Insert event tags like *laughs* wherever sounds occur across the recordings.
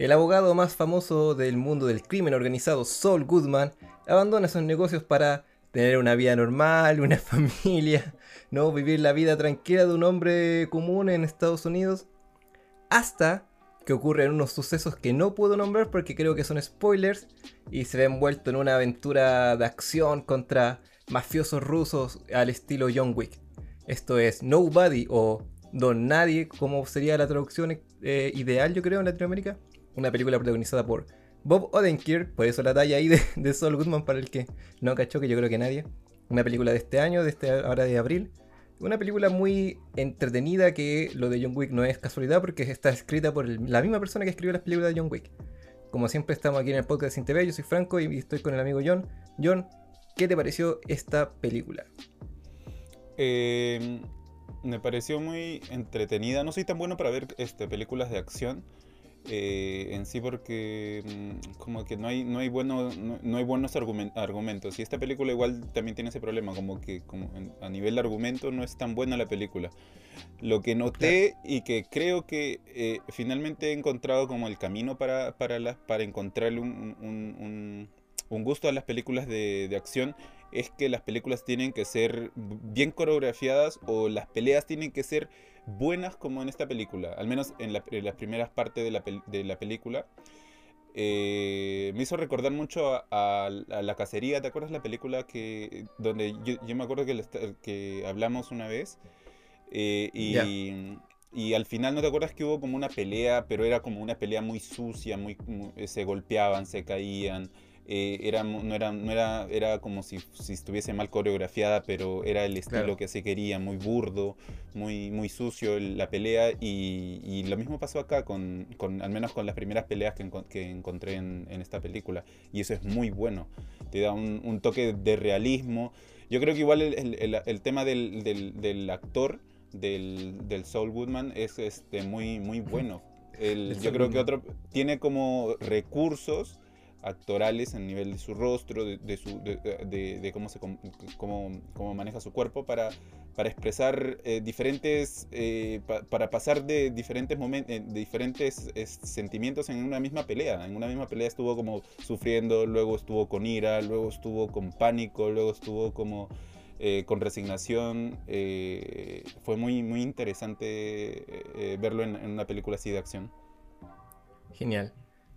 El abogado más famoso del mundo del crimen organizado, Saul Goodman, abandona sus negocios para tener una vida normal, una *laughs* familia, no vivir la vida tranquila de un hombre común en Estados Unidos, hasta que ocurren unos sucesos que no puedo nombrar porque creo que son spoilers y se ve envuelto en una aventura de acción contra mafiosos rusos al estilo John Wick. Esto es Nobody o Don Nadie, como sería la traducción eh, ideal yo creo en Latinoamérica. Una película protagonizada por Bob Odenkirk, por eso la talla ahí de, de Saul Goodman para el que no cachó, que yo creo que nadie. Una película de este año, de este ahora de abril. Una película muy entretenida que lo de John Wick no es casualidad porque está escrita por la misma persona que escribió las películas de John Wick. Como siempre estamos aquí en el podcast Sin TV, yo soy Franco y estoy con el amigo John. John, ¿qué te pareció esta película? Eh, me pareció muy entretenida. No soy tan bueno para ver este, películas de acción, eh, en sí porque mm, como que no hay, no hay, bueno, no, hay buenos argumentos. Y esta película igual también tiene ese problema, como que como a nivel de argumento no es tan buena la película. Lo que noté y que creo que eh, finalmente he encontrado como el camino para, para, para encontrarle un, un, un, gusto a las películas de, de acción es que las películas tienen que ser bien coreografiadas o las peleas tienen que ser buenas como en esta película, al menos en, las primeras partes de la, de la película. Eh, me hizo recordar mucho a, La Cacería, ¿te acuerdas la película que donde yo, me acuerdo que, que hablamos una vez? Eh, y, y, al final no te acuerdas que hubo como una pelea, pero era como una pelea muy sucia, muy se golpeaban, se caían. Eh, era, no, era, no era, era como si, si, estuviese mal coreografiada, pero era el estilo que se quería, muy burdo, muy, muy sucio la pelea. Y, y lo mismo pasó acá, con, con, al menos con las primeras peleas que, que encontré en, en, esta película. Y eso es muy bueno, te da un, un toque de realismo. Yo creo que igual el, el, el tema del, del, del, actor, del, del Saul Goodman, es este, muy, muy bueno. yo creo que otro tiene como recursos actorales a nivel de su rostro, de, su, de, cómo, se, cómo, maneja su cuerpo para, para expresar eh, diferentes, eh, para pasar de diferentes, momentos, de diferentes sentimientos en una misma pelea. En una misma pelea estuvo como sufriendo, luego estuvo con ira, luego estuvo con pánico, luego estuvo como... Eh, con resignación. fue muy, muy interesante verlo en, en una película así de acción. Genial.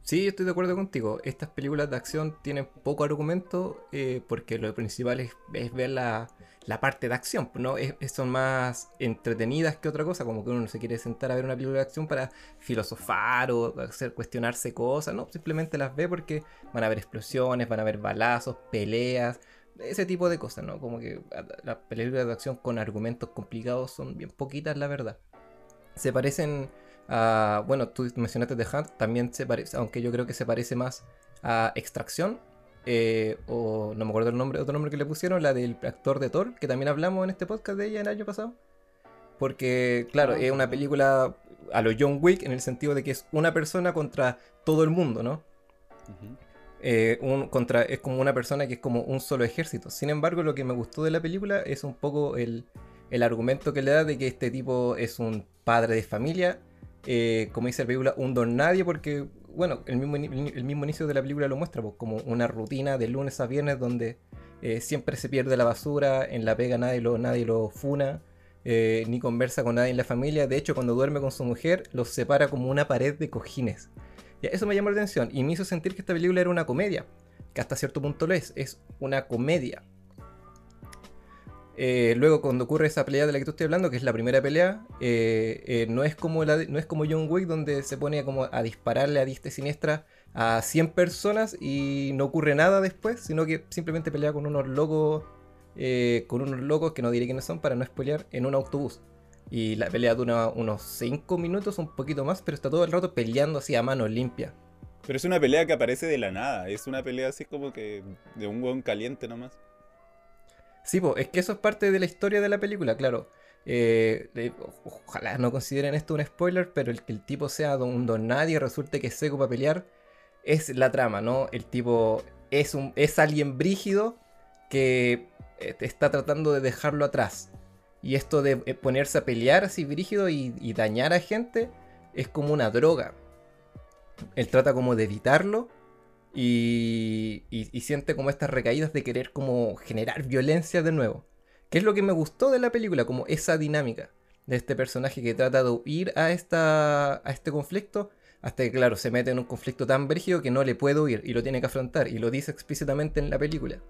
Sí, estoy de acuerdo contigo. Estas películas de acción tienen poco argumento eh, porque lo principal es, ver la, parte de acción, ¿no? son más entretenidas que otra cosa, como que uno no se quiere sentar a ver una película de acción para filosofar o hacer cuestionarse cosas, no, simplemente las ve porque van a haber explosiones, van a haber balazos, peleas, ese tipo de cosas, ¿no? Como que las películas de acción con argumentos complicados son bien poquitas, la verdad. Se parecen bueno, tú mencionaste The Hunt, también se parece, aunque yo creo que se parece más a Extracción, eh, o no me acuerdo el nombre, otro nombre que le pusieron, la del actor de Thor, que también hablamos en este podcast de ella el año pasado. Porque, claro, es una película a lo John Wick en el sentido de que es una persona contra todo el mundo, ¿no? Eh, contra, es como una persona que es como un solo ejército. Sin embargo, lo que me gustó de la película es un poco el, el argumento que le da de que este tipo es un padre de familia eh, como dice la película, un don nadie, porque, bueno, el mismo, el mismo inicio de la película lo muestra, pues, como una rutina de lunes a viernes donde eh, siempre se pierde la basura, en la pega nadie lo, nadie lo funa, eh, ni conversa con nadie en la familia. De hecho, cuando duerme con su mujer, los separa como una pared de cojines. Y eso me llamó la atención y me hizo sentir que esta película era una comedia, que hasta cierto punto lo es, es una comedia. Eh, luego, cuando ocurre esa pelea de la que tú estoy hablando, que es la primera pelea, eh, eh, no, es como no es como John Wick, donde se pone como a dispararle a diste siniestra a 100 personas y no ocurre nada después, sino que simplemente pelea con unos locos, con unos locos que no diré quiénes son para no spoilear, en un autobús. Y la pelea dura unos 5 minutos, un poquito más, pero está todo el rato peleando así a mano limpia. Pero es una pelea que aparece de la nada, es una pelea así como que de un hueón caliente nomás. Sí, es que eso es parte de la historia de la película, claro. Eh, ojalá no consideren esto un spoiler, pero el que el tipo sea un don nadie resulte que es seco para pelear es la trama, ¿no? El tipo es, un, es alguien brígido que eh, está tratando de dejarlo atrás. Y esto de eh, ponerse a pelear así brígido y, dañar a gente es como una droga. él trata como de evitarlo y, y, siente como estas recaídas de querer como generar violencia de nuevo. ¿Qué es lo que me gustó de la película? Como esa dinámica de este personaje que trata de huir a, esta, a este conflicto hasta que, claro, se mete en un conflicto tan brígido que no le puede huir y lo tiene que afrontar y lo dice explícitamente en la película.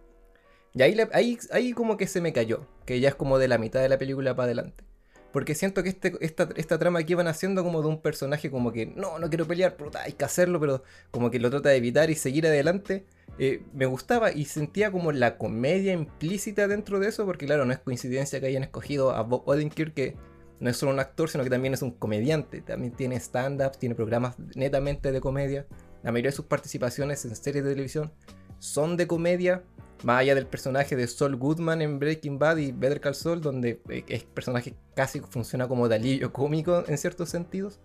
Y ahí, ahí, ahí como que se me cayó, que ya es como de la mitad de la película para adelante. Porque siento que este, esta, esta trama aquí van haciendo como de un personaje como que no, no quiero pelear, pero hay que hacerlo, pero como que lo trata de evitar y seguir adelante. Eh, me gustaba y sentía como la comedia implícita dentro de eso, porque claro, no es coincidencia que hayan escogido a Bob Odenkirk, que no es solo un actor, sino que también es un comediante. También tiene stand-ups, tiene programas netamente de comedia. La mayoría de sus participaciones en series de televisión son de comedia. Más allá del personaje de Saul Goodman en Breaking Bad y Better Call Saul, donde el eh, personaje casi funciona como de alivio cómico en ciertos sentidos.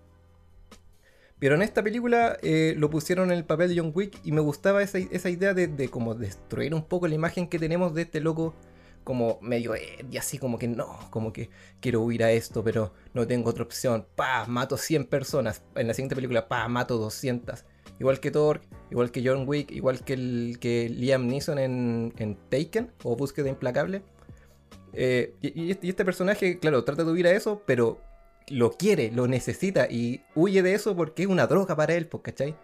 Pero en esta película eh, lo pusieron en el papel de John Wick y me gustaba esa, idea de, como destruir un poco la imagen que tenemos de este loco como medio y así como que no, como que quiero huir a esto, pero no tengo otra opción. Pa, mato 100 personas. En la siguiente película, pa, mato 200. Igual que Thor, igual que John Wick, igual que, el, que Liam Neeson en, Taken o Búsqueda Implacable. Eh, y, este personaje, claro, trata de huir a eso, pero lo quiere, lo necesita y huye de eso porque es una droga para él, pues, ¿cachai?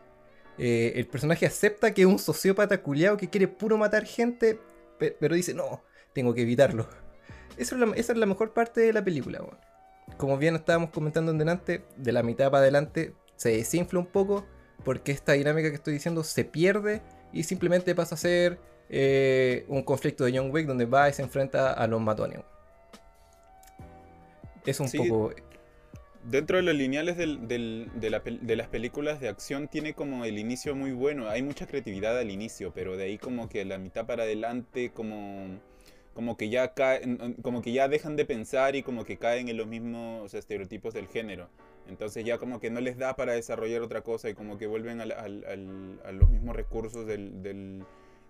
Eh, el personaje acepta que es un sociópata culiado que quiere puro matar gente, pero dice, no, tengo que evitarlo. Esa es la, mejor parte de la película. Como bien estábamos comentando en delante, de la mitad para adelante se desinfla un poco porque esta dinámica que estoy diciendo se pierde y simplemente pasa a ser eh, un conflicto de John Wick donde va y se enfrenta a los matones. Es un poco... Dentro de los lineales de, las películas de acción tiene como el inicio muy bueno. Hay mucha creatividad al inicio, pero de ahí como que la mitad para adelante como como que ya caen, como que ya dejan de pensar y como que caen en los mismos estereotipos del género. Entonces ya como que no les da para desarrollar otra cosa y como que vuelven a los mismos recursos del, del,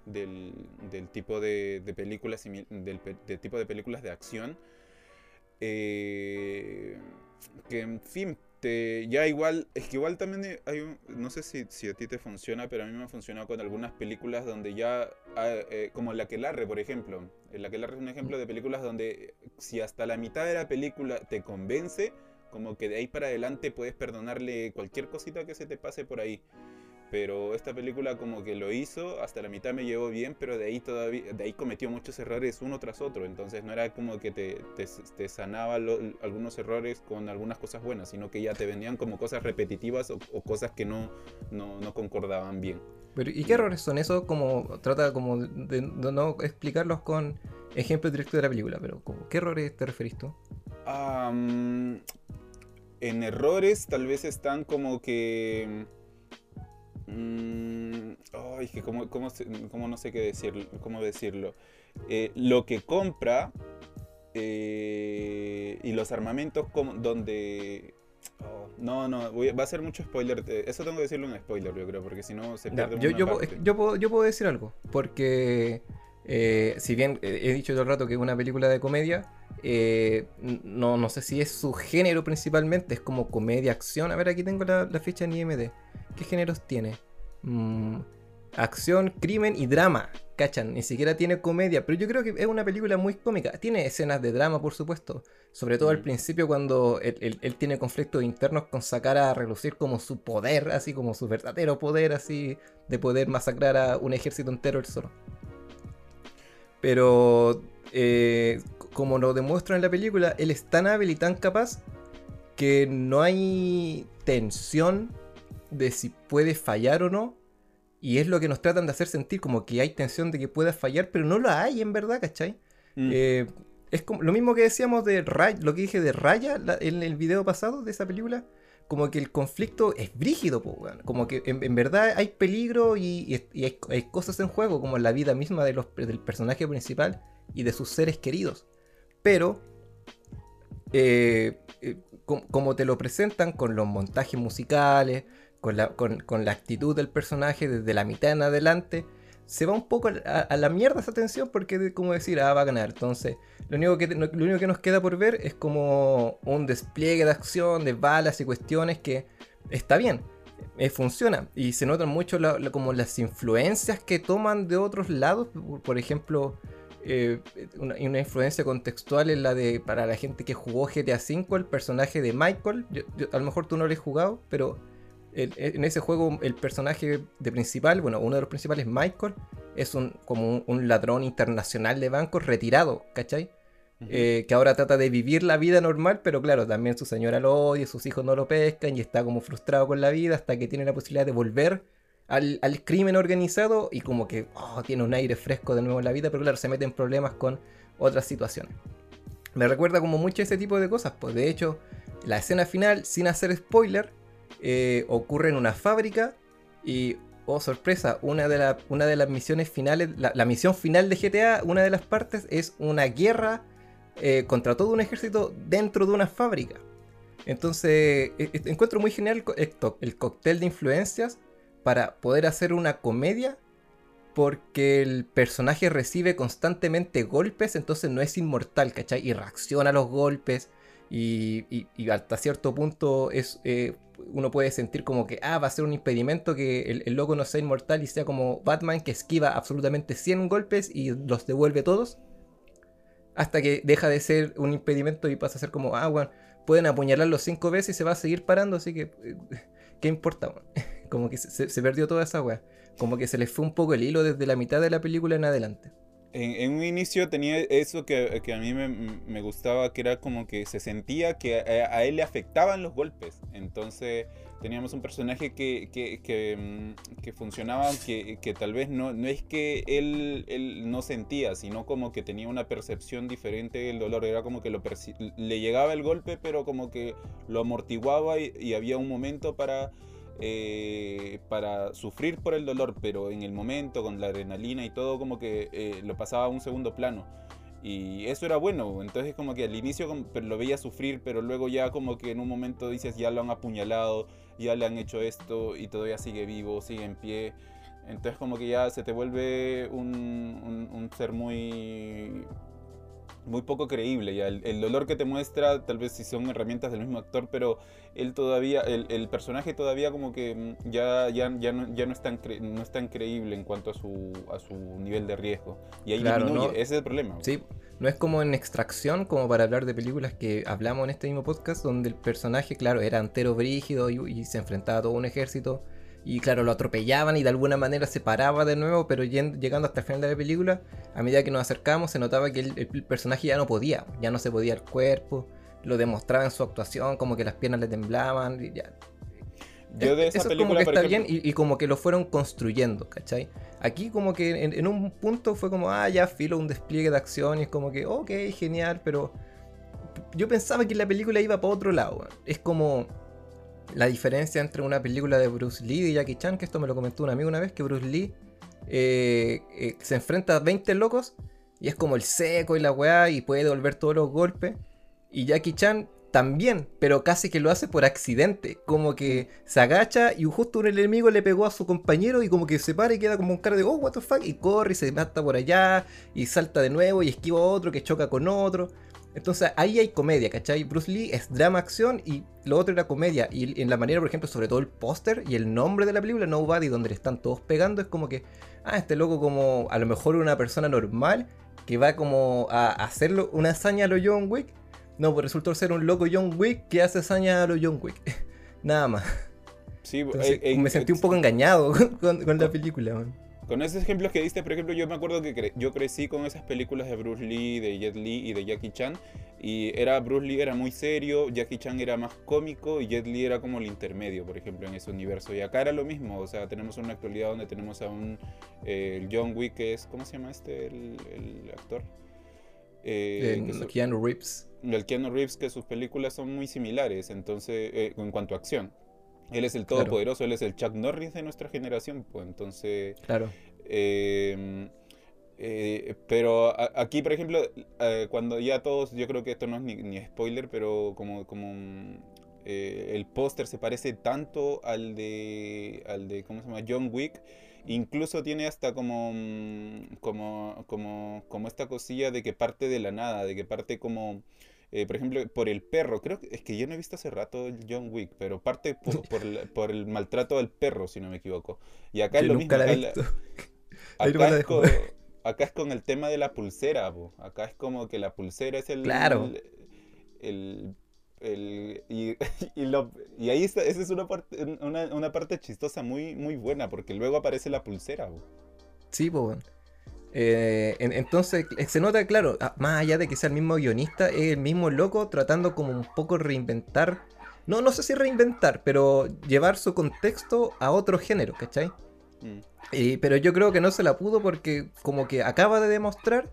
del, tipo de, películas del, tipo de películas de acción. Eh, que en fin, ya igual, es que igual también hay un, no sé si, si, a ti te funciona, pero a mí me ha funcionado con algunas películas donde ya, ah, eh, como La que larre, por ejemplo. La que larre es un ejemplo de películas donde si hasta la mitad de la película te convence, como que de ahí para adelante puedes perdonarle cualquier cosita que se te pase por ahí. Pero esta película como que lo hizo, hasta la mitad me llevó bien, pero de ahí todavía, de ahí cometió muchos errores uno tras otro. Entonces no era como que te, te, sanaba algunos errores con algunas cosas buenas, sino que ya te vendían como cosas repetitivas o, cosas que no, no, concordaban bien. Pero, ¿Y qué errores son? Eso como trata como de, no explicarlos con ejemplos directos de la película, pero ¿qué errores te referís tú? En errores tal vez están como que Mm, ay, que cómo, no sé qué decir, cómo decirlo. Eh, lo que compra eh, y los armamentos donde... Oh, no, no, va a ser mucho spoiler. Eh, eso tengo que decirlo en spoiler, yo creo, porque si no se pierde yo, yo, yo, puedo, yo puedo decir algo, porque si bien he dicho todo el rato que es una película de comedia, no, no sé si es su género principalmente, es como comedia, acción. A ver, aquí tengo la, la ficha en IMD. ¿Qué géneros tiene? Mm, acción, crimen y drama. ¿Cachan? Ni siquiera tiene comedia, pero yo creo que es una película muy cómica. Tiene escenas de drama, por supuesto. Sobre todo al mm. principio cuando él, tiene conflictos internos con sacar a relucir como su poder, así como su verdadero poder, así de poder masacrar a un ejército entero él solo. Pero eh, como lo demuestra en la película, él es tan hábil y tan capaz que no hay tensión de si puede fallar o no. Y es lo que nos tratan de hacer sentir, como que hay tensión de que pueda fallar, pero no la hay en verdad, ¿cachai? Mm. Eh, es como lo mismo que decíamos de Raya, lo que dije de Raya en el video pasado de esa película. Como que el conflicto es brígido, como que en, verdad hay peligro y, hay, cosas en juego, como la vida misma de los, del personaje principal y de sus seres queridos. Pero eh, eh, como te lo presentan con los montajes musicales, con la, actitud del personaje desde la mitad en adelante, se va un poco a, la mierda esa tensión porque es como decir, ah, va a ganar. Entonces, lo único, que, lo único que nos queda por ver es como un despliegue de acción, de balas y cuestiones que está bien. eh, funciona. Y se notan mucho como las influencias que toman de otros lados. Por ejemplo, eh, una, influencia contextual en la de, para la gente que jugó GTA V, el personaje de Michael. a lo mejor tú no lo has jugado, pero en ese juego el personaje de principal, bueno, uno de los principales, Michael, es un, como un, ladrón internacional de bancos retirado, ¿cachai? Eh, que ahora trata de vivir la vida normal, pero claro, también su señora lo odia, sus hijos no lo pescan y está como frustrado con la vida hasta que tiene la posibilidad de volver al, crimen organizado y como que oh, tiene un aire fresco de nuevo en la vida, pero claro, se mete en problemas con otras situaciones. Me recuerda como mucho ese tipo de cosas, pues de hecho, la escena final, sin hacer spoiler, eh, ocurre en una fábrica y, oh sorpresa, una de, una de las misiones finales, la, misión final de GTA, una de las partes es una guerra eh, contra todo un ejército dentro de una fábrica. Entonces, e, e, encuentro muy genial el cóctel de influencias para poder hacer una comedia porque el personaje recibe constantemente golpes, entonces no es inmortal, ¿cachai? Y reacciona a los golpes y, hasta cierto punto es, eh, uno puede sentir como que, ah, va a ser un impedimento que el, loco no sea inmortal y sea como Batman que esquiva absolutamente 100 golpes y los devuelve todos. Hasta que deja de ser un impedimento y pasa a ser como, ah, bueno, pueden apuñalarlo 5 veces y se va a seguir parando, así que, eh, ¿qué importa? *laughs* Como que se, perdió toda esa weá. Como que se le fue un poco el hilo desde la mitad de la película en adelante. En, un inicio tenía eso que, a mí me, gustaba, que era como que se sentía que a, él le afectaban los golpes. Entonces teníamos un personaje que, que, mm, funcionaba, que, tal vez no, no es que él, él, no sentía, sino como que tenía una percepción diferente del dolor. Era como que lo le llegaba el golpe, pero como que lo amortiguaba y había un momento para eh, para sufrir por el dolor, pero en el momento, con la adrenalina y todo, como que eh, lo pasaba a un segundo plano. Y eso era bueno, entonces como que al inicio lo veía sufrir, pero luego ya como que en un momento dices, ya lo han apuñalado, ya le han hecho esto y todavía sigue vivo, sigue en pie. Entonces como que ya se te vuelve un ser muy muy poco creíble. Ya. El, dolor que te muestra, tal vez si son herramientas del mismo actor, pero él todavía, el, personaje todavía como que mm, ya, ya, ya, no, ya no, es tan no es tan creíble en cuanto a su, a su nivel de riesgo. Y ahí disminuye, ese es el problema. Sí, no es como en extracción, como para hablar de películas que hablamos en este mismo podcast, donde el personaje, claro, era entero brígido y, y se enfrentaba a todo un ejército y claro, lo atropellaban y de alguna manera se paraba de nuevo, pero llegando hasta el final de la película, a medida que nos acercamos se notaba que el, personaje ya no podía, ya no se podía el cuerpo, lo demostraba en su actuación, como que las piernas le temblaban, y ya. Yo de esa Eso película, como que está bien y, como que lo fueron construyendo, ¿cachai? Aquí como que en, un punto fue como, ah, ya filo un despliegue de acción y es como que, ok, genial, pero yo pensaba que la película iba para otro lado. Es como la diferencia entre una película de Bruce Lee y Jackie Chan, que esto me lo comentó un amigo una vez, que Bruce Lee eh, eh, se enfrenta a 20 locos y es como el seco y la weá y puede devolver todos los golpes. Y Jackie Chan también, pero casi que lo hace por accidente. Como que se agacha y justo un enemigo le pegó a su compañero y como que se para y queda como un cara de, oh, what the fuck, y corre y se mata por allá y salta de nuevo y esquiva a otro que choca con otro. Entonces ahí hay comedia, ¿cachai? Bruce Lee es drama, acción y lo otro era comedia. Y en la manera, por ejemplo, sobre todo el póster y el nombre de la película, Nobody, donde le están todos pegando, es como que, ah, este loco como a lo mejor una persona normal que va como a hacerlo una hazaña a lo John Wick. No, pues resultó ser un loco John Wick que hace hazaña a lo John Wick. *laughs* Nada más. Sí, eh, eh, me sentí un poco engañado *laughs* con, la película. Man. Con esos ejemplos que diste, por ejemplo, yo me acuerdo que yo crecí con esas películas de Bruce Lee, de Jet Li y de Jackie Chan. Y era Bruce Lee era muy serio, Jackie Chan era más cómico y Jet Li era como el intermedio, por ejemplo, en ese universo. Y acá era lo mismo, o sea, tenemos una actualidad donde tenemos a un eh, John Wick, que es, ¿cómo se llama este, el, actor? Eh, Keanu Reeves. El Keanu Reeves, que sus películas son muy similares, entonces, eh, en cuanto a acción. Él es el todopoderoso, él es el Chuck Norris de nuestra generación, pues entonces... Claro. Em, eh, pero aquí, por ejemplo, eh, cuando ya todos, yo creo que esto no es ni, spoiler, pero como, como eh, el póster se parece tanto al de, al de, ¿cómo se llama? John Wick, incluso tiene hasta como, como, como, como esta cosilla de que parte de la nada, de que parte como Eh, por ejemplo, por el perro. Creo que es que yo no he visto hace rato el John Wick, pero parte por, *laughs* el, maltrato del perro, si no me equivoco. Y acá es lo mismo. acá, *laughs* es con, *laughs* acá, es con, el tema de la pulsera. Acá es como que la pulsera es el. Claro. El, y, y, ahí está, esa es una parte, una, parte chistosa muy, muy buena, porque luego aparece la pulsera. Sí, pues. Eh, entonces eh, se nota, claro, ah, más allá de que sea el mismo guionista, es el mismo loco tratando como un poco reinventar, no, no sé si reinventar, pero llevar su contexto a otro género, ¿cachai? Mm. pero yo creo que no se la pudo porque como que acaba de demostrar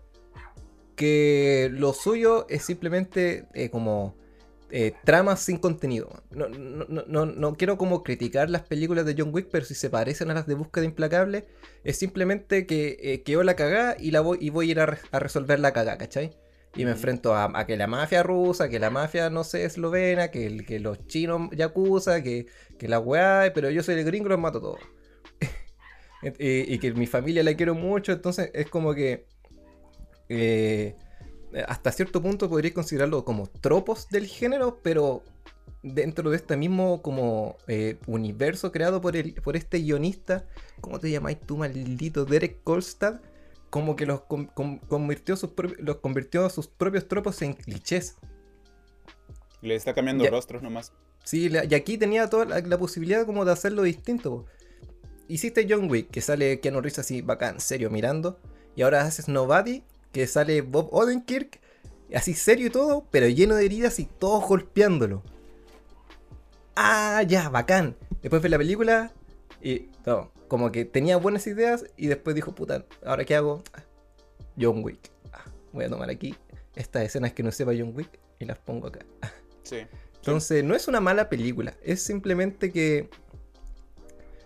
que lo suyo es simplemente eh, como eh, tramas sin contenido. No, no, no, quiero como criticar las películas de John Wick, pero si se parecen a las de Búsqueda Implacable, es simplemente que eh, quedó la cagá y, la voy, y voy a ir a, resolver la cagá, ¿cachai? Y me enfrento a, que la mafia rusa, que la mafia, no sé, eslovena, que, que los chinos yakuza, que, que la weá, pero yo soy el gringo, los mato todos. *laughs* y, y, que mi familia la quiero mucho, entonces es como que... Eh, hasta cierto punto podría considerarlo como tropos del género, pero dentro de este mismo como eh, universo creado por, el, por este guionista, ¿cómo te llamáis tú, maldito Derek Kolstad? Como que los, convirtió, sus los convirtió a sus propios tropos en clichés. Le está cambiando rostros nomás. Sí, y aquí tenía toda la, posibilidad como de hacerlo distinto. Hiciste John Wick, que sale Keanu Reeves así bacán, serio, mirando. Y ahora haces Nobody, que sale Bob Odenkirk, así serio y todo, pero lleno de heridas y todos golpeándolo. Ah, ya, bacán. Después ve la película y no, como que tenía buenas ideas y después dijo, puta, ¿ahora qué hago? Ah, John Wick. Ah, voy a tomar aquí estas escenas que no sepa John Wick y las pongo acá. Sí. Entonces, no es una mala película, es simplemente que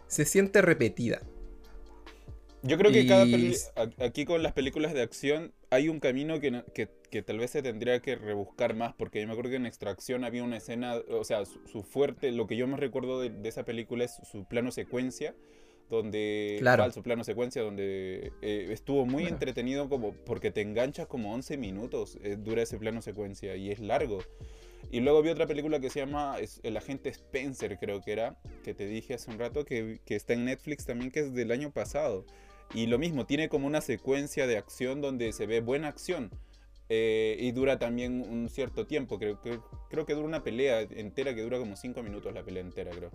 se siente repetida. Yo creo que cada aquí con las películas de acción hay un camino que, que, tal vez se tendría que rebuscar más, porque yo me acuerdo que en Extracción había una escena, o sea, su, fuerte, lo que yo me recuerdo de, esa película es su plano secuencia, donde claro. su plano secuencia donde eh, estuvo muy entretenido como porque te enganchas como 11 minutos eh, dura ese plano secuencia y es largo. Y luego vi otra película que se llama El agente Spencer creo que era que te dije hace un rato que, que está en Netflix también que es del año pasado y lo mismo, tiene como una secuencia de acción donde se ve buena acción. Eh, y dura también un cierto tiempo. Creo, que creo que dura una pelea entera que dura como 5 minutos la pelea entera, creo.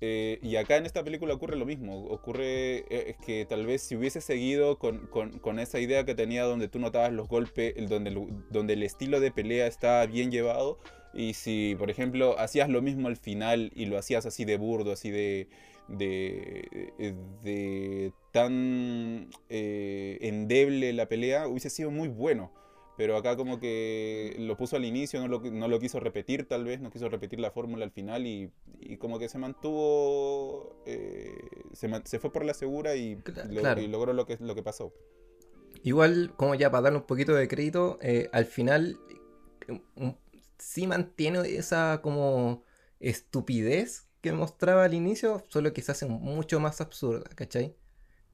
Eh, y acá en esta película ocurre lo mismo. Ocurre eh, que tal vez si hubiese seguido con, con, con, esa idea que tenía donde tú notabas los golpes, donde, donde el estilo de pelea está bien llevado, y si, por ejemplo, hacías lo mismo al final y lo hacías así de burdo, así de, de, eh, de tan eh, endeble la pelea, hubiese sido muy bueno. Pero acá como que lo puso al inicio, no lo, no lo quiso repetir tal vez, no quiso repetir la fórmula al final y, y, como que se mantuvo, eh, se, se, fue por la segura y, y, logró lo que, lo que pasó. Igual, como ya para darle un poquito de crédito, al final sí mantiene esa como estupidez que mostraba al inicio, solo que se hace mucho más absurda, ¿cachai?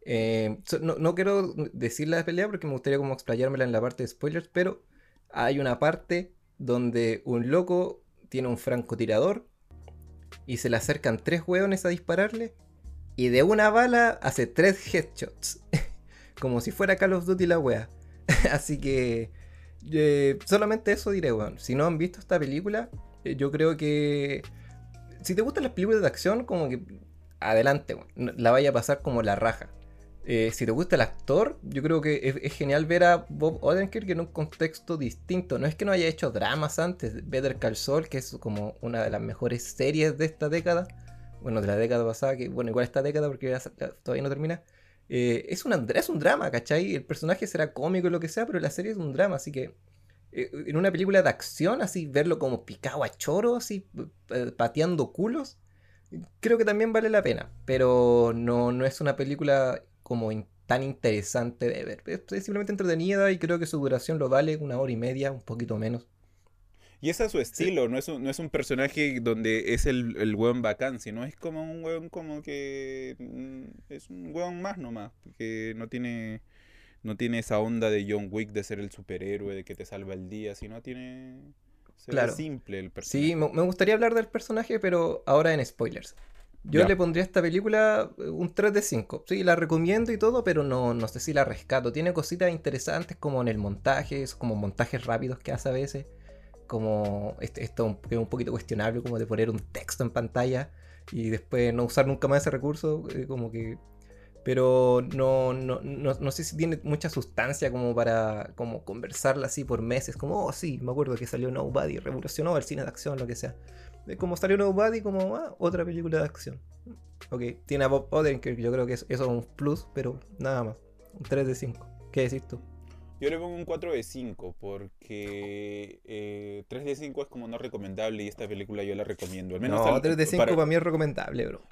Eh, no, quiero decir la pelea porque me gustaría como explayármela en la parte de spoilers, pero hay una parte donde un loco tiene un francotirador y se le acercan tres hueones a dispararle y de una bala hace tres headshots. *laughs* como si fuera Call of Duty la wea. *laughs* Así que eh, solamente eso diré, weón. Si no han visto esta película, eh, yo creo que si te gustan las películas de acción, como que adelante, la vaya a pasar como la raja. Eh, si te gusta el actor, yo creo que es, genial ver a Bob Odenkirk en un contexto distinto. No es que no haya hecho dramas antes. Better Call Saul, que es como una de las mejores series de esta década. Bueno, de la década pasada, que bueno, igual esta década porque todavía no termina. Eh, es, es un drama, ¿cachai? El personaje será cómico o lo que sea, pero la serie es un drama, así que eh, en una película de acción, así, verlo como picado a choro, así, eh, pateando culos, creo que también vale la pena. Pero no, no es una película como tan interesante de ver. Es, simplemente entretenida y creo que su duración lo vale una hora y media, un poquito menos. Y ese es su estilo, no, es un, no es un personaje donde es el, el weón bacán, sino es como un weón como que mm, es un weón más nomás, que no tiene no tiene esa onda de John Wick de ser el superhéroe, de que te salva el día, sino tiene... claro. simple el personaje. Sí, me gustaría hablar del personaje, pero ahora en spoilers. Yo le pondría a esta película eh, un 3 de 5. Sí, la recomiendo y todo, pero no, no sé si la rescato. Tiene cositas interesantes como en el montaje, como montajes rápidos que hace a veces. Como este, esto es un poquito cuestionable, como de poner un texto en pantalla y después no usar nunca más ese recurso. Eh, como que pero no, no, no, no, sé si tiene mucha sustancia como para como conversarla así por meses, como, oh sí, me acuerdo que salió Nobody, revolucionó el cine de acción, lo que sea. Como salió Nobody, como ah, otra película de acción. Ok, tiene a Bob Odenkirk, yo creo que eso, es un plus, pero nada más. Un 3 de 5. ¿Qué decís tú? Yo le pongo un 4 de 5 porque 3 eh, de 5 es como no recomendable y esta película yo la recomiendo. Al menos no, 3 de 5 para... mí es recomendable, bro.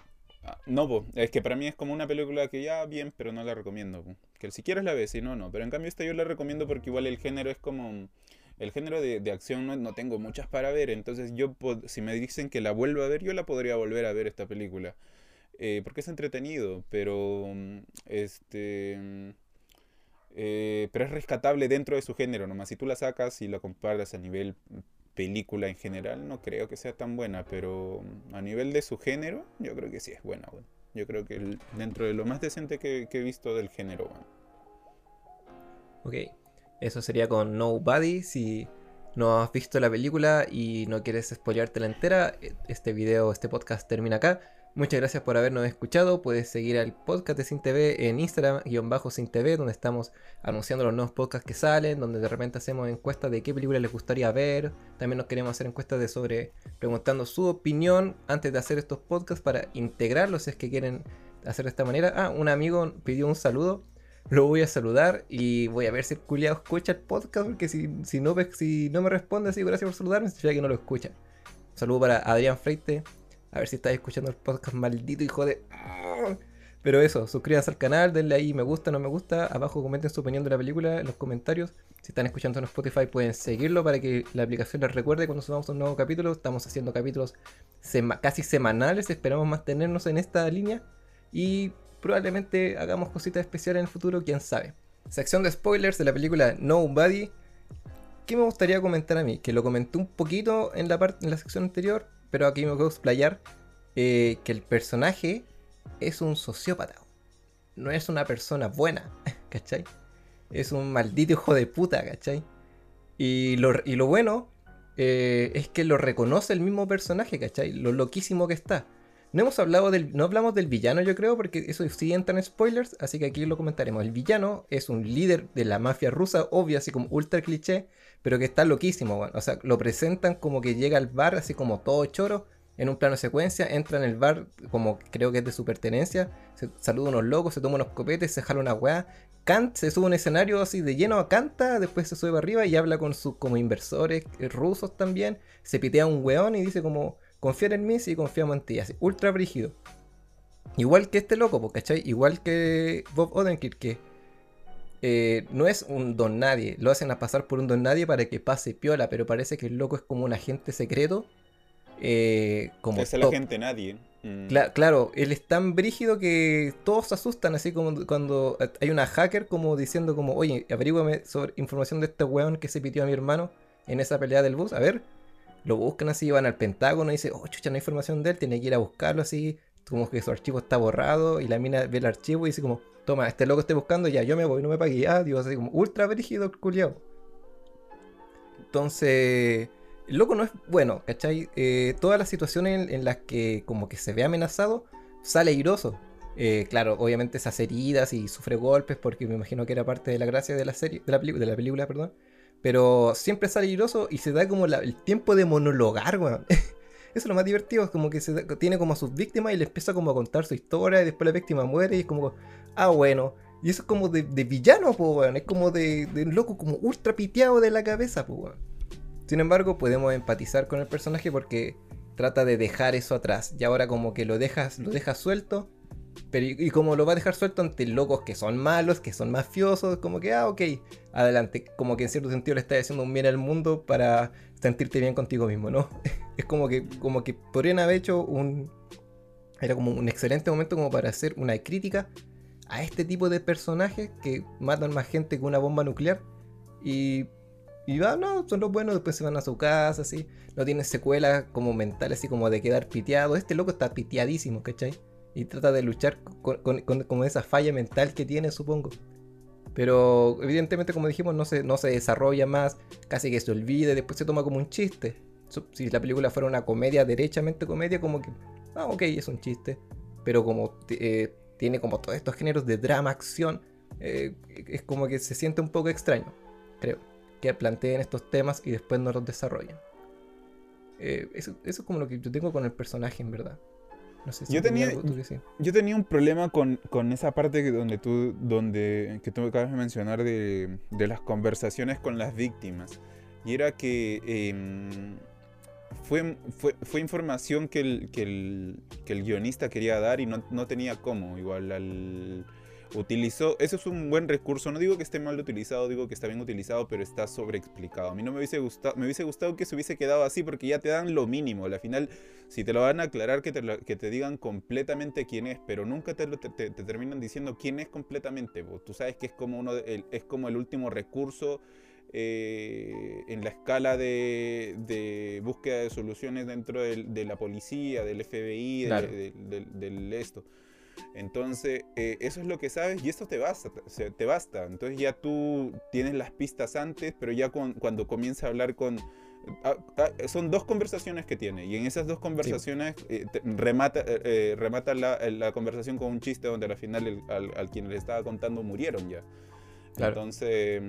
Ah, no, es que para mí es como una película que ya bien, pero no la recomiendo. Que si quieres la ves, si no, no. Pero en cambio esta yo la recomiendo porque igual el género es como... El género de, acción no, no, tengo muchas para ver, entonces yo si me dicen que la vuelvo a ver, yo la podría volver a ver esta película. Eh, porque es entretenido, pero... Este... Eh, pero es rescatable dentro de su género nomás. Si tú la sacas y la comparas a nivel película en general no creo que sea tan buena, pero a nivel de su género, yo creo que sí es buena. Yo creo que dentro de lo más decente que, he visto del género. Bueno. Ok, eso sería con Nobody. Si no has visto la película y no quieres spoilearte la entera, este video, este podcast termina acá. Muchas gracias por habernos escuchado. Puedes seguir al podcast de Sin TV en Instagram, guion bajo Sin TV, donde estamos anunciando los nuevos podcasts que salen, donde de repente hacemos encuestas de qué película les gustaría ver. También nos queremos hacer encuestas de sobre preguntando su opinión antes de hacer estos podcasts para integrarlos si es que quieren hacer de esta manera. Ah, un amigo pidió un saludo. Lo voy a saludar y voy a ver si el escucha el podcast, porque si, si, no, si no me responde así, gracias por saludarme, significa que no lo escucha. Un saludo para Adrián Freite, a ver si estáis escuchando el podcast maldito, hijo de. Pero eso, suscríbanse al canal, denle ahí me gusta, no me gusta. Abajo comenten su opinión de la película en los comentarios. Si están escuchando en Spotify pueden seguirlo para que la aplicación les recuerde cuando subamos un nuevo capítulo. Estamos haciendo capítulos casi semanales, esperamos mantenernos en esta línea. Y probablemente hagamos cositas especiales en el futuro, quién sabe. Sección de spoilers de la película Nobody. ¿Qué me gustaría comentar a mí? Que lo comenté un poquito en la, en la sección anterior, pero aquí me puedo explayar, eh, que el personaje es un sociópata. No es una persona buena, *laughs* ¿cachai? Es un maldito hijo de puta, ¿cachai? Y lo, y lo bueno eh, es que lo reconoce el mismo personaje, ¿cachai? Lo loquísimo que está. No hemos hablado del. No hablamos del villano, yo creo, porque eso sí entra en spoilers, así que aquí lo comentaremos. El villano es un líder de la mafia rusa, obvio, así como ultra cliché, pero que está loquísimo. O sea, lo presentan como que llega al bar así como todo choro, en un plano secuencia, entra en el bar como creo que es de su pertenencia, se saluda a unos locos, se toma unos copetes, se jala una weá, canta, se sube a un escenario así de lleno, canta, después se sube arriba y habla con sus como inversores eh, rusos también, se pitea un weón y dice como, confiar en mí si confiamos en ti, así, ultra brígido. Igual que este loco, ¿cachai? Igual que Bob Odenkirk, que eh, no es un don nadie, lo hacen a pasar por un don nadie para que pase piola, pero parece que el loco es como un agente secreto. Eh, como es el agente nadie. Mm. claro, él es tan brígido que todos se asustan, así como cuando hay una hacker como diciendo como, oye, averígüame sobre información de este weón que se pitió a mi hermano en esa pelea del bus, a ver, lo buscan así, van al Pentágono y dicen, oh, chucha, no hay información de él, tiene que ir a buscarlo así, como que su archivo está borrado y la mina ve el archivo y dice como, toma, este loco estoy buscando, ya, yo me voy, no me pagué, ah, digo, así como ultra brígido el culiao. Entonces, el loco no es bueno, ¿cachai? Eh, todas las situaciones en, las que como que se ve amenazado, sale airoso. Eh, claro, obviamente esas heridas y sufre golpes porque me imagino que era parte de la gracia de la serie, de la, película, perdón. Pero siempre sale airoso y se da como el tiempo de monologar, weón. *laughs* Eso es lo más divertido, es como que tiene como a sus víctimas y le empieza como a contar su historia y después la víctima muere y es como, ah, bueno. Y eso es como de, villano, pues, weón. Es como de, loco como ultra piteado de la cabeza, weón. Sin embargo, podemos empatizar con el personaje porque trata de dejar eso atrás. Y ahora como que lo dejas, lo suelto. Pero y, como lo va a dejar suelto ante locos que son malos, que son mafiosos, como que, ah, ok, adelante. Como que en cierto sentido le está haciendo un bien al mundo para sentirte bien contigo mismo, ¿no? *laughs* es como que, como que podrían haber hecho un... Era como un excelente momento como para hacer una crítica a este tipo de personajes que matan más gente que una bomba nuclear. Y, y va, no, son los buenos, después se van a su casa, así. No tienen secuelas como mentales, así como de quedar piteado. Este loco está piteadísimo, ¿cachai? Y trata de luchar con, esa falla mental que tiene, supongo. Pero evidentemente, como dijimos, no se, no se desarrolla más, casi que se olvide, después se toma como un chiste. Si la película fuera una comedia, derechamente comedia, como que, ah, ok, es un chiste. Pero como eh, tiene como todos estos géneros de drama, acción, eh, es como que se siente un poco extraño, creo. Que planteen estos temas y después no los desarrollan. Eh, eso, es como lo que yo tengo con el personaje, en verdad. No sé si yo, tenía, yo tenía un problema con, esa parte que donde tú, donde, que tú acabas de mencionar de, las conversaciones con las víctimas. Y era que em, fue, fue, información que el, que, el, guionista quería dar y no, no tenía cómo. Igual al utilizó, eso es un buen recurso, no digo que esté mal utilizado, digo que está bien utilizado, pero está sobreexplicado. A mí no me hubiese gustado, me hubiese gustado que se hubiese quedado así porque ya te dan lo mínimo. Al final, si te lo van a aclarar, que te, que te digan completamente quién es, pero nunca te, te, terminan diciendo quién es completamente. Tú sabes que es como, uno es como el último recurso. Eh, en la escala de, de, búsqueda de soluciones dentro de, la policía, del FBI, del esto. Entonces, eh, eso es lo que sabes y eso te basta, te basta. Entonces ya tú tienes las pistas antes, pero ya cuando comienza a hablar con... Ah, ah, son dos conversaciones que tiene y en esas dos conversaciones eh, remata, eh, remata la, conversación con un chiste donde al final al, quien le estaba contando murieron ya. Entonces...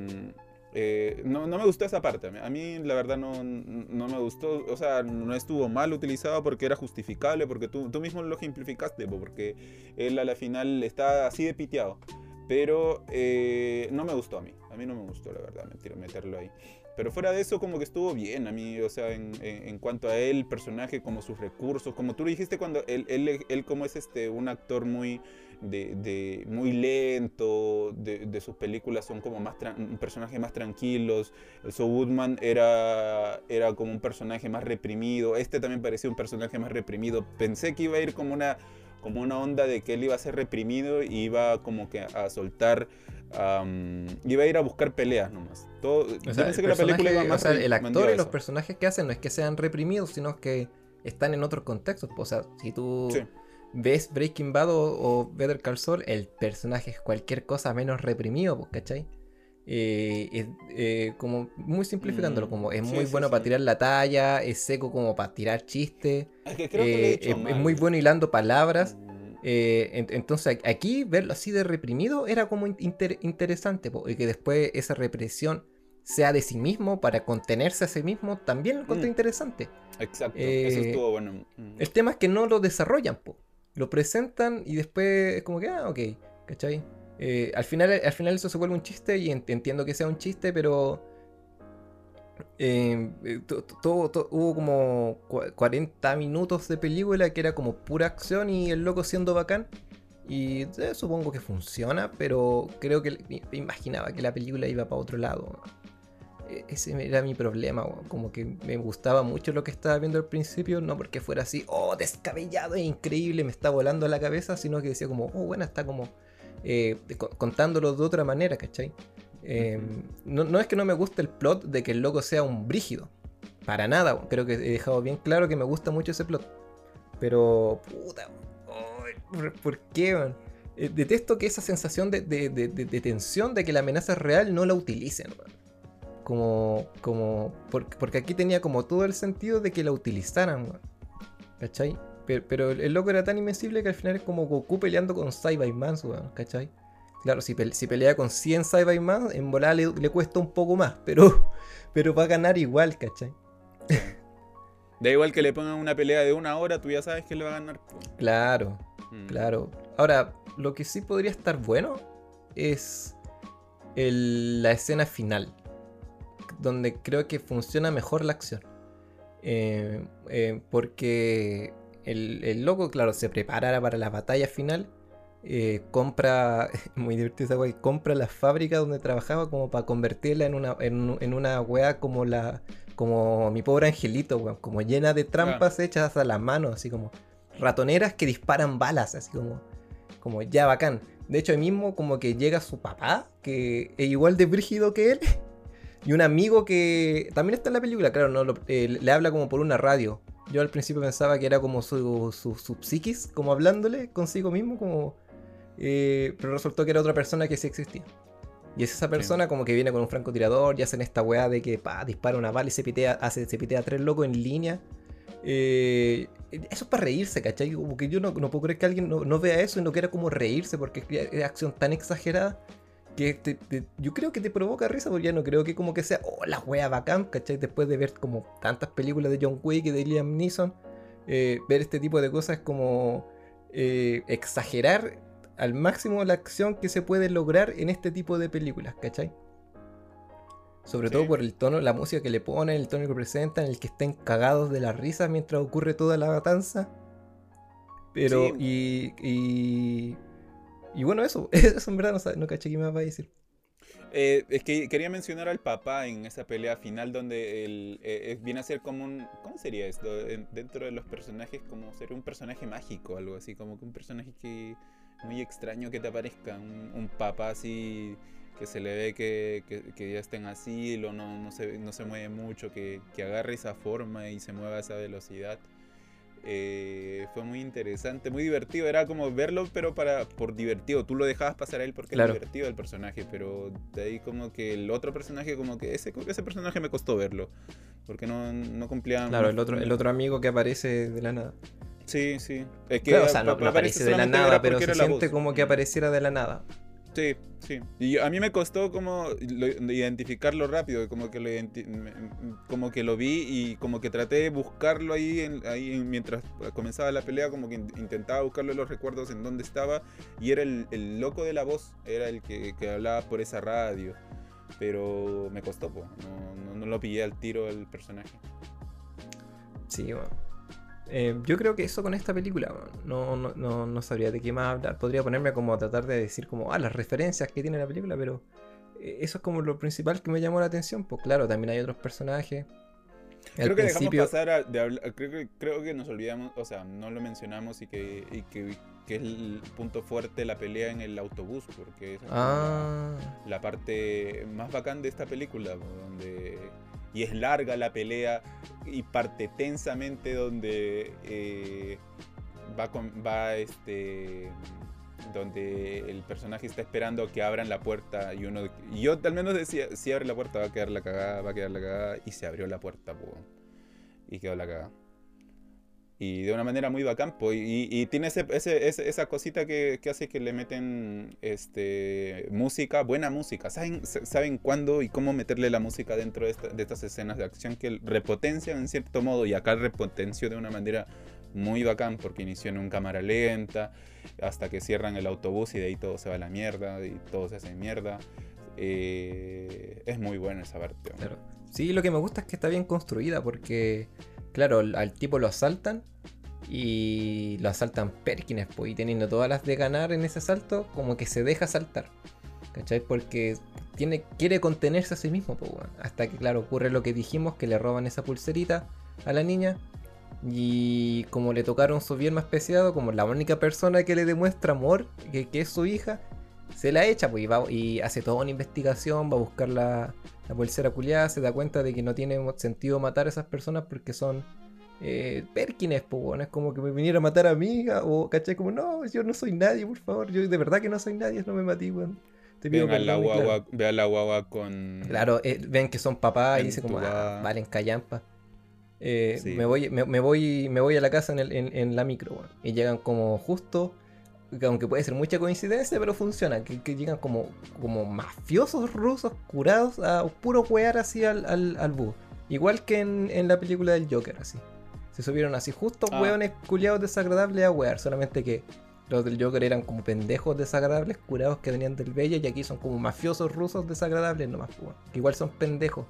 Eh, no, no, me gustó esa parte. A mí, la verdad, no, no, me gustó. O sea, no estuvo mal utilizado porque era justificable, porque tú, tú mismo lo ejemplificaste, porque él a la final está así de piteado. Pero eh, no me gustó a mí. A mí no me gustó, la verdad, meterlo ahí. Pero fuera de eso, como que estuvo bien a mí, o sea, en, en, cuanto a él, personaje, como sus recursos, como tú lo dijiste cuando él, él, él como es este, un actor muy, de, muy lento, de, sus películas son como más un personaje más tranquilos. El Saul Woodman era, era como un personaje más reprimido. Este también parecía un personaje más reprimido. Pensé que iba a ir como una, como una onda de que él iba a ser reprimido y iba como que a soltar. iba a ir a buscar peleas nomás. Todo, pensé que la película iba más El actor y los personajes que hacen no es que sean reprimidos, sino que están en otros contextos. O sea, si tú ves Breaking Bad o, Better Call Saul, el personaje es cualquier cosa menos reprimido, ¿cachai? Eh, eh, como muy simplificándolo, mm, como es muy bueno para tirar la talla, es seco como para tirar chistes, eh, es, muy bueno hilando palabras. Mm. entonces aquí verlo así de reprimido era como interesante, y que después esa represión sea de sí mismo para contenerse a sí mismo, también lo encontré mm. interesante. Exacto, eso estuvo bueno. El tema es que no lo desarrollan, po lo presentan y después es como que, ah, ok, ¿cachai? Eh, al, final, al final eso se vuelve un chiste y entiendo que sea un chiste, pero eh, eh, hubo como 40 minutos de película que era como pura acción y el loco siendo bacán. Y supongo que funciona, pero creo que imaginaba que la película iba para otro lado. E-, ese era mi problema, como que me gustaba mucho lo que estaba viendo al principio, no porque fuera así, oh, descabellado e increíble, me está volando la cabeza, sino que decía como, oh, bueno, está como eh, contándolo de otra manera, ¿cachai? Em, no, es que no me guste el plot de que el loco sea un brígido, para nada, creo que he dejado bien claro que me gusta mucho ese plot, pero, puta, ¿por qué, man? Eh, detesto que esa sensación de, tensión de que la amenaza es real no la utilicen, man. Como, como, porque, aquí tenía como todo el sentido de que la utilizaran, ¿cachai? Pero, el loco era tan invencible que al final es como Goku peleando con Cyberman, ¿cachai? Claro, si, pelea con 100 Cyberman, en volada le, cuesta un poco más, pero, *laughs* pero va a ganar igual, ¿cachai? *laughs* Da igual que le pongan una pelea de una hora, tú ya sabes que le va a ganar. Claro, mm. claro. Ahora, lo que sí podría estar bueno es la escena final donde creo que funciona mejor la acción. Eh, eh, porque el, loco, claro, se prepara para la batalla final. Eh, compra, *laughs* muy divertido esa compra la fábrica donde trabajaba como para convertirla en una, en, una wea como la, como mi pobre angelito, como llena de trampas hechas a la mano, así como ratoneras que disparan balas, así como, como ya bacán. De hecho, ahí mismo como que llega su papá, que es igual de brígido que él, *laughs* y un amigo que también está en la película, claro, no eh, le habla como por una radio. Yo al principio pensaba que era como su, su, psiquis, como hablándole consigo mismo, como... Eh, pero resultó que era otra persona que sí existía. Y es esa persona como que viene con un francotirador y hacen esta weá de que pa, dispara una bala y se pitea, hace, se pitea a tres locos en línea. Eh, eso es para reírse, ¿cachai? Como que yo no, puedo creer que alguien no, vea eso y no quiera como reírse porque es acción tan exagerada que yo creo que te provoca risa porque ya no creo que como que sea, oh, la wea bacán, ¿cachai? Después de ver como tantas películas de John Wick y de Liam Neeson, eh, ver este tipo de cosas es como eh, exagerar al máximo la acción que se puede lograr en este tipo de películas, ¿cachai? Sobre todo por el tono, la música que le ponen, el tono que presentan, el que estén cagados de la risa mientras ocurre toda la matanza. Pero, y, y, y. bueno, eso, *laughs* eso en verdad no, no caché qué me va a decir. Eh, es que quería mencionar al papá en esa pelea final donde él eh, viene a ser como un... ¿Cómo sería esto? dentro de los personajes, como ser un personaje mágico, algo así, como que un personaje que muy extraño que te aparezca un, papá así que se le ve que, ya está en asilo, no, no, se, no se mueve mucho, que, agarre esa forma y se mueva a esa velocidad. Eh, fue muy interesante, muy divertido. Era como verlo, pero para por divertido. Tú lo dejabas pasar a él porque era divertido el personaje, pero de ahí como que el otro personaje, como que ese, ese personaje me costó verlo, porque no, no cumplía. Claro, el otro, el otro amigo que aparece de la nada. Sí, sí. Es que o sea, no, aparece de la nada, pero se siente como que apareciera de la nada. Sí, sí. Y a mí me costó como identificarlo rápido, como que lo como que lo vi y como que traté de buscarlo ahí, ahí mientras comenzaba la pelea, como que intentaba buscarlo en los recuerdos en dónde estaba y era el, loco de la voz, era el que, hablaba por esa radio. Pero me costó, No, no, lo pillé al tiro el personaje. Sí, bueno. Eh, yo creo que eso con esta película, no, no, no, sabría de qué más hablar. Podría ponerme como a tratar de decir como, ah, las referencias que tiene la película, pero eh, eso es como lo principal que me llamó la atención. Pues claro, también hay otros personajes. creo que dejamos pasar de hablar, creo que, creo que nos olvidamos, o sea, no lo mencionamos y que, y que, que es el punto fuerte la pelea en el autobús, porque es ah. la, parte más bacán de esta película, donde y es larga la pelea y parte tensamente donde eh, va, va este donde el personaje está esperando que abran la puerta y uno yo al menos decía si abre la puerta va a quedar la cagada va a quedar la cagada y se abrió la puerta y quedó la cagada y de una manera muy bacán, y, y, tiene ese, esa cosita que, hace que le meten este, música, buena música. Saben, saben cuándo y cómo meterle la música dentro de, estas escenas de acción que repotencian en cierto modo, y acá repotenció de una manera muy bacán, porque inició en un cámara lenta, hasta que cierran el autobús y de ahí todo se va a la mierda, y todo se hace mierda. Eh, es muy buena esa parte. Sí, lo que me gusta es que está bien construida, porque claro, al tipo lo asaltan y lo asaltan Perkins, pues, y teniendo todas las de ganar en ese asalto, como que se deja asaltar. ¿Cachai? Porque tiene, quiere contenerse a sí mismo, pues, hasta que, claro, ocurre lo que dijimos, que le roban esa pulserita a la niña. Y como le tocaron su bien más preciado, como la única persona que le demuestra amor, que, es su hija, se la echa pues, y, va, y hace toda una investigación, va a buscar la, la pulsera culiada, se da cuenta de que no tiene sentido matar a esas personas porque son eh, Perkins, pues, es como que me viniera a matar a mí, o caché como, no, yo no soy nadie, por favor, yo de verdad que no soy nadie, no me maté, weón. Vean a la guagua, ve a la guagua con. Claro, eh, ven que son papás y dice como, ah, valen callampa. Eh, me, voy, me, voy, me voy a la casa en, el, en, la micro, y llegan como justo aunque puede ser mucha coincidencia, pero funciona, que, llegan como, como mafiosos rusos curados a puro wear así al, al, bus. Igual que en, la película del Joker, así. Se subieron así, justo ah. weones culiados desagradables a wear, solamente que los del Joker eran como pendejos desagradables curados que venían del Bella y aquí son como mafiosos rusos desagradables nomás, que igual son pendejos.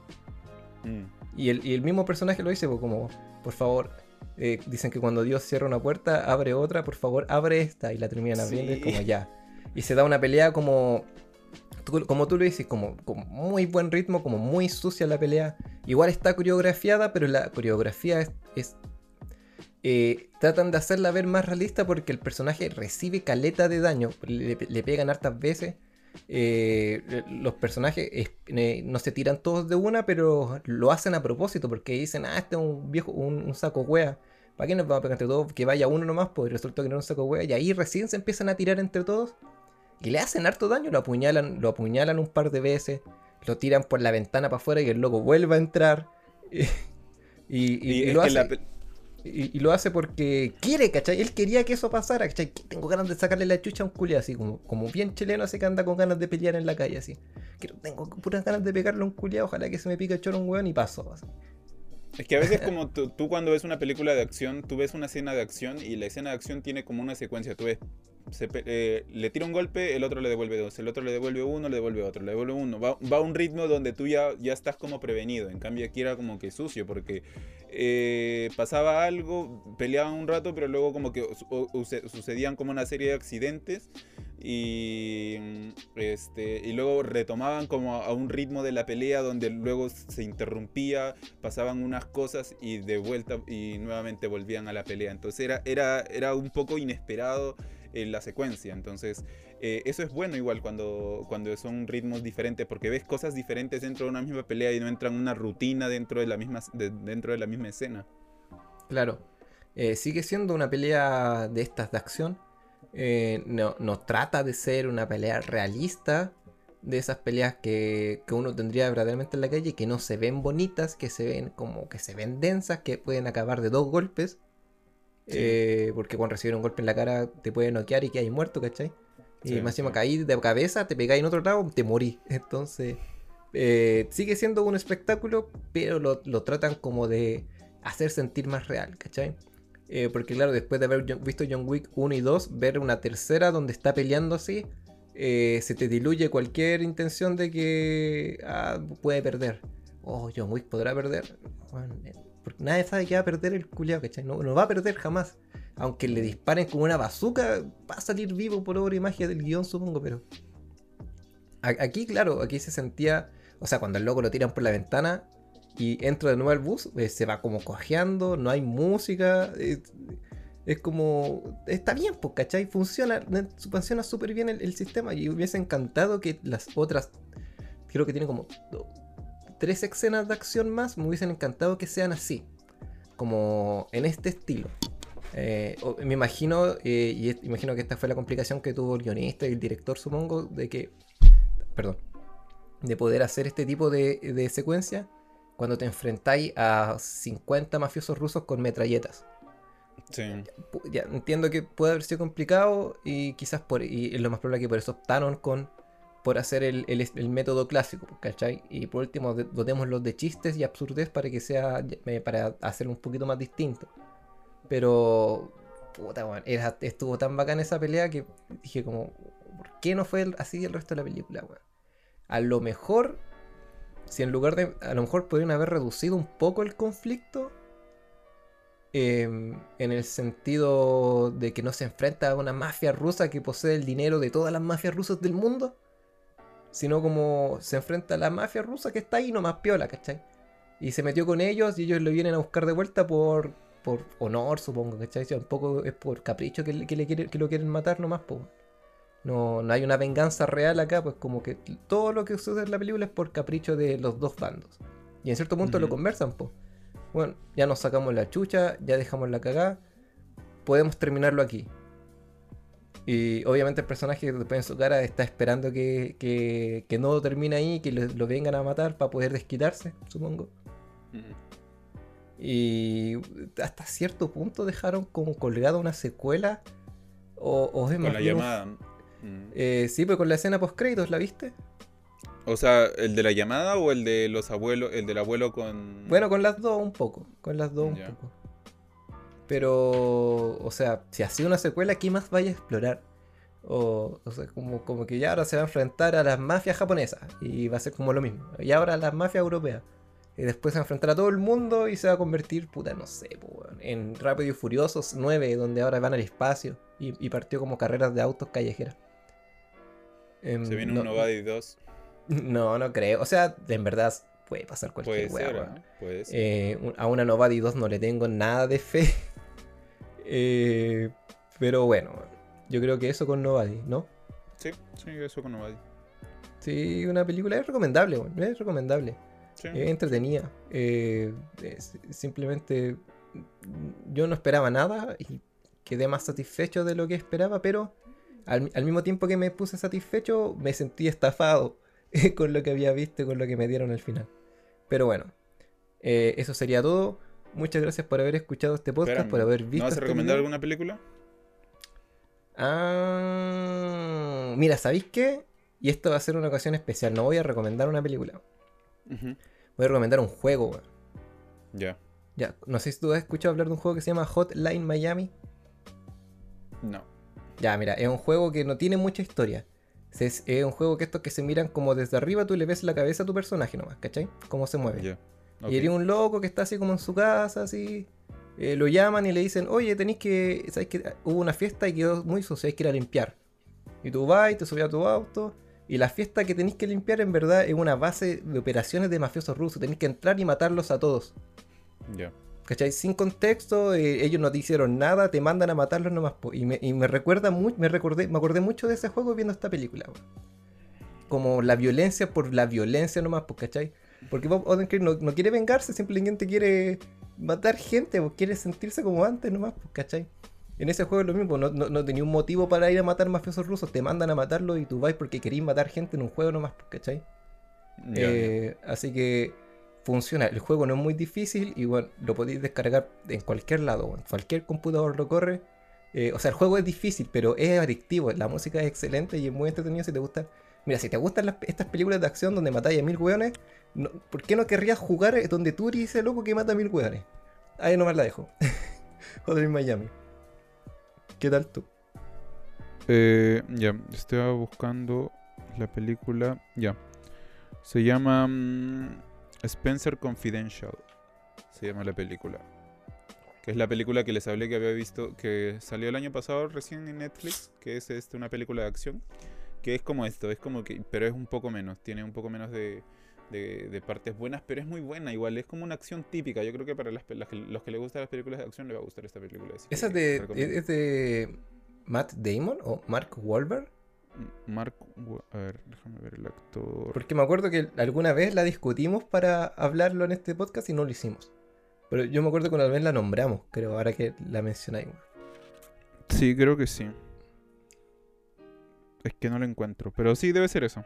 Mm. Y, el, y el mismo personaje lo dice, pues, como, por favor, eh, dicen que cuando Dios cierra una puerta, abre otra, por favor, abre esta. Y la terminan abriendo, como ya. Y se da una pelea como. Como tú lo dices, como, como muy buen ritmo, como muy sucia la pelea. Igual está coreografiada, pero la coreografía es, eh, tratan de hacerla ver más realista porque el personaje recibe caleta de daño, le, le pegan hartas veces. Eh, los personajes eh, no se tiran todos de una, pero lo hacen a propósito porque dicen, ah, este es un viejo, un, saco wea. ¿Para qué nos vamos a pegar entre todos? Que vaya uno nomás, pues resulta que no es un saco wea. Y ahí recién se empiezan a tirar entre todos. Y le hacen harto daño, lo apuñalan, lo apuñalan un par de veces, lo tiran por la ventana para afuera y el loco vuelve a entrar. *laughs* y, lo hace. Y, lo hace porque quiere, ¿cachai? Él quería que eso pasara, ¿cachai? Tengo ganas de sacarle la chucha a un culiado, así como, como bien chileno, así que anda con ganas de pelear en la calle, así. tengo puras ganas de pegarle a un culiado, ojalá que se me pique el choro un weón y paso. Es que a veces como tú, cuando ves una película de acción, tú ves una escena de acción y la escena de acción tiene como una secuencia. Tú ves eh, le tira un golpe, el otro le devuelve dos, el otro le devuelve uno, le devuelve otro, le devuelve uno. Va, a un ritmo donde tú ya, ya estás como prevenido. En cambio aquí era como que sucio porque eh, pasaba algo, peleaban un rato, pero luego como que sucedían como una serie de accidentes y, este, y luego retomaban como a un ritmo de la pelea donde luego se interrumpía, pasaban unas cosas y de vuelta y nuevamente volvían a la pelea. Entonces era, era, era un poco inesperado en la secuencia. Entonces, eh, eso es bueno igual cuando, cuando son ritmos diferentes, porque ves cosas diferentes dentro de una misma pelea y no entran en una rutina dentro de la misma, dentro de la misma escena. Claro. Eh, sigue siendo una pelea de estas de acción. Eh, no, trata de ser una pelea realista. De esas peleas que, que, uno tendría verdaderamente en la calle, que no se ven bonitas, que se ven como que se ven densas, que pueden acabar de dos golpes. Eh, porque cuando recibes un golpe en la cara te puede noquear y que hay muerto, ¿cachai? Y más encima caí de cabeza, te pegáis en otro lado, te morí. *laughs* Entonces, eh, sigue siendo un espectáculo, pero lo, tratan como de hacer sentir más real, ¿cachai? Eh, porque claro, después de haber visto John Wick 1 y 2, ver una tercera donde está peleando así, se te diluye cualquier intención de que ah, puede perder. Oh, John Wick podrá perder. Porque nadie sabe que va a perder el culiao, ¿cachai? No, no va a perder jamás. Aunque le disparen como una bazooka, va a salir vivo por obra y magia del guion, supongo, pero. Aquí, claro, aquí se sentía. O sea, cuando el loco lo tiran por la ventana y entra de nuevo al bus, eh, se va como cojeando, no hay música. es como. Está bien, pues, ¿cachai? Funciona, funciona súper bien el, el, sistema. Y hubiese encantado que las otras. Creo que tiene como tres escenas de acción más, me hubiesen encantado que sean así, como en este estilo. Eh, me imagino, eh, y imagino que esta fue la complicación que tuvo el guionista y el director, supongo, de que, perdón, de poder hacer este tipo de, de secuencia cuando te enfrentáis a 50 mafiosos rusos con metralletas. Sí. Ya, entiendo que puede haber sido complicado y quizás por, y es lo más probable que por eso optaron con por hacer el, método clásico, ¿cachai? Y por último, los de chistes y absurdez para que sea, para hacerlo un poquito más distinto. Pero, puta, bueno, estuvo tan bacán esa pelea que dije como, ¿por qué no fue así el resto de la película, weón? A lo mejor, si en lugar de, a lo mejor podrían haber reducido un poco el conflicto, em, en el sentido de que no se enfrenta a una mafia rusa que posee el dinero de todas las mafias rusas del mundo sino como se enfrenta a la mafia rusa que está ahí nomás piola, ¿cachai? Y se metió con ellos y ellos lo vienen a buscar de vuelta por, por honor, supongo, ¿cachai? un poco es por capricho que, que, le que lo quieren matar nomás, pues. No, no hay una venganza real acá, pues como que todo lo que sucede en la película es por capricho de los dos bandos. Y en cierto punto lo conversan, pues. Bueno, ya nos sacamos la chucha, ya dejamos la cagada, podemos terminarlo aquí. Y obviamente el personaje después en su cara está esperando que, que, no termine ahí, que lo, vengan a matar para poder desquitarse, supongo. Y hasta cierto punto dejaron como colgada una secuela. O, es con la llamada. Eh, sí, pues con la escena post créditos, ¿la viste? O sea, ¿el de la llamada o el de los abuelos, el del abuelo con. Bueno, con las dos un poco. Con las dos un poco. Pero, o sea, si sido una secuela, ¿qué más vaya a explorar? O, o sea, como, como que ya ahora se va a enfrentar a las mafias japonesas y va a ser como lo mismo. Y ahora a las mafias europeas. Y después se va a enfrentar a todo el mundo y se va a convertir, puta, no sé, en Rápido y Furiosos 9, donde ahora van al espacio y, partió como carreras de autos callejeras. Em, ¿Se viene un Novadi *laughs* 2? No, no creo. O sea, en verdad puede pasar cualquier puede ser, ¿eh? a una Novadi 2 no le tengo nada de fe. *laughs* Eh, pero bueno, yo creo que eso con Nobody, ¿no? Sí, sí, eso con Nobody. Sí, una película es recomendable, es recomendable. Sí. Es entretenida. Eh, es- simplemente yo no esperaba nada y quedé más satisfecho de lo que esperaba, pero al, al mismo tiempo que me puse satisfecho, me sentí estafado *laughs* con lo que había visto y con lo que me dieron al final. Pero bueno, eh, eso sería todo. Muchas gracias por haber escuchado este podcast, Espérame, por haber ¿No visto. vas a este recomendar alguna película? Ah, mira, ¿sabéis qué? Y esto va a ser una ocasión especial. No voy a recomendar una película. Voy a recomendar un juego, weón. Ya. Ya, no sé si tú has escuchado hablar de un juego que se llama Hotline Miami. No. Ya, mira, es un juego que no tiene mucha historia. Es, un juego que estos que se miran como desde arriba, tú le ves la cabeza a tu personaje nomás, ¿cachai? Cómo se mueve. Y eres un loco que está así como en su casa, así. eh, lo llaman y le dicen, oye, tenéis que. ¿Sabes que Hubo una fiesta y quedó muy sucia, hay que ir a limpiar. Y tú vas y te subes a tu auto. Y la fiesta que tenéis que limpiar en verdad es una base de operaciones de mafiosos rusos. Tenéis que entrar y matarlos a todos. Ya. ¿Cachai? Sin contexto, eh, ellos no te hicieron nada, te mandan a matarlos nomás. po. Y me, y me recuerda mucho, me recordé, me acordé mucho de ese juego viendo esta película. Como la violencia por la violencia nomás, pues, ¿cachai? Porque Bob Odenkirk no, no quiere vengarse, simplemente quiere matar gente, pues, quiere sentirse como antes nomás, pues, ¿cachai? En ese juego es lo mismo, no, no, no tenía un motivo para ir a matar mafiosos rusos, te mandan a matarlo y tú vas porque querís matar gente en un juego nomás, pues, ¿cachai? Ya. Eh, así que funciona. El juego no es muy difícil y bueno, lo podéis descargar en cualquier lado, cualquier computador lo corre. Eh, o sea, el juego es difícil, pero es adictivo. La música es excelente y es muy entretenido si te gusta. Mira, si te gustan estas películas de acción donde matáis a mil weones, no- ¿por qué no querrías jugar donde tú eres ese loco que mata a mil weones? Ahí nomás la dejo. *laughs* Joder, en Miami. ¿Qué tal tú? Eh, ya, estaba buscando la película. Ya. Se llama mm, Spencer Confidential. Se llama la película. Que es la película que les hablé que había visto, que salió el año pasado recién en Netflix, que es este, una película de acción. Que es como esto, es como que, pero es un poco menos, tiene un poco menos de, de, de partes buenas, pero es muy buena igual, es como una acción típica. Yo creo que para las, las los que les gustan las películas de acción les va a gustar esta película. ¿Esa de, es de Matt Damon o Mark Wahlberg? Mark, Wa- a ver, déjame ver el actor. Porque me acuerdo que alguna vez la discutimos para hablarlo en este podcast y no lo hicimos. Pero yo me acuerdo que una vez la nombramos, creo, ahora que la mencionáis. Sí, creo que sí. Es que no lo encuentro, pero sí debe ser eso.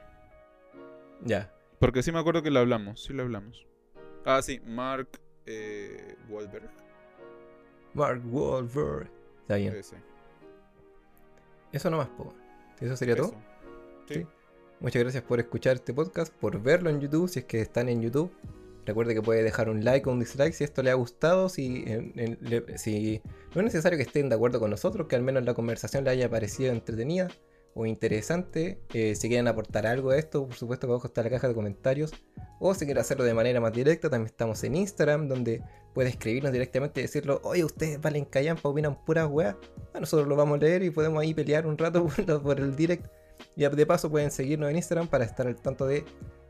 Ya. Porque sí me acuerdo que lo hablamos, sí lo hablamos. Ah, sí, Mark eh, Wahlberg. Mark Wahlberg. Está bien. Ese. Eso nomás, po. ¿Eso sería todo? Eso. Sí. Sí. Muchas gracias por escuchar este podcast, por verlo en YouTube, si es que están en YouTube. Recuerde que puede dejar un like o un dislike si esto le ha gustado, si, en- en- le- si no es necesario que estén de acuerdo con nosotros, que al menos la conversación le haya parecido entretenida o interesante. Eh, si quieren aportar algo a esto, por supuesto que abajo está la caja de comentarios. O si quieren hacerlo de manera más directa, también estamos en Instagram, donde puede escribirnos directamente y decirlo, oye, ustedes valen callampa, opinan puras weas. Nosotros lo vamos a leer y podemos ahí pelear un rato *laughs* por el direct. Y de paso pueden seguirnos en Instagram para estar al tanto de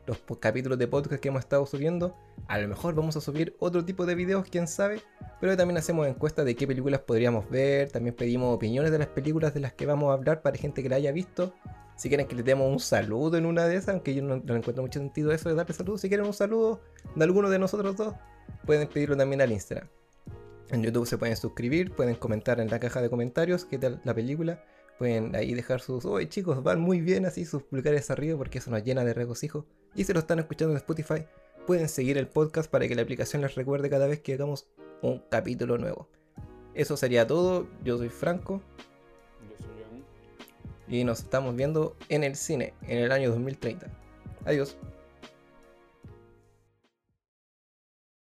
los capítulos de podcast que hemos estado subiendo. A lo mejor vamos a subir otro tipo de videos, quién sabe. Pero también hacemos encuestas de qué películas podríamos ver. También pedimos opiniones de las películas de las que vamos a hablar para gente que la haya visto. Si quieren que les demos un saludo en una de esas, aunque yo no, no encuentro mucho sentido eso de darle saludos. Si quieren un saludo de alguno de nosotros dos, pueden pedirlo también al Instagram. En YouTube se pueden suscribir, pueden comentar en la caja de comentarios qué tal la película. Pueden ahí dejar sus, oye chicos, van muy bien así sus pulgares arriba porque eso nos llena de regocijo. Y si lo están escuchando en Spotify, pueden seguir el podcast para que la aplicación les recuerde cada vez que hagamos un capítulo nuevo. Eso sería todo, yo soy Franco Yo soy Jan. y nos estamos viendo en el cine en el año 2030. Adiós.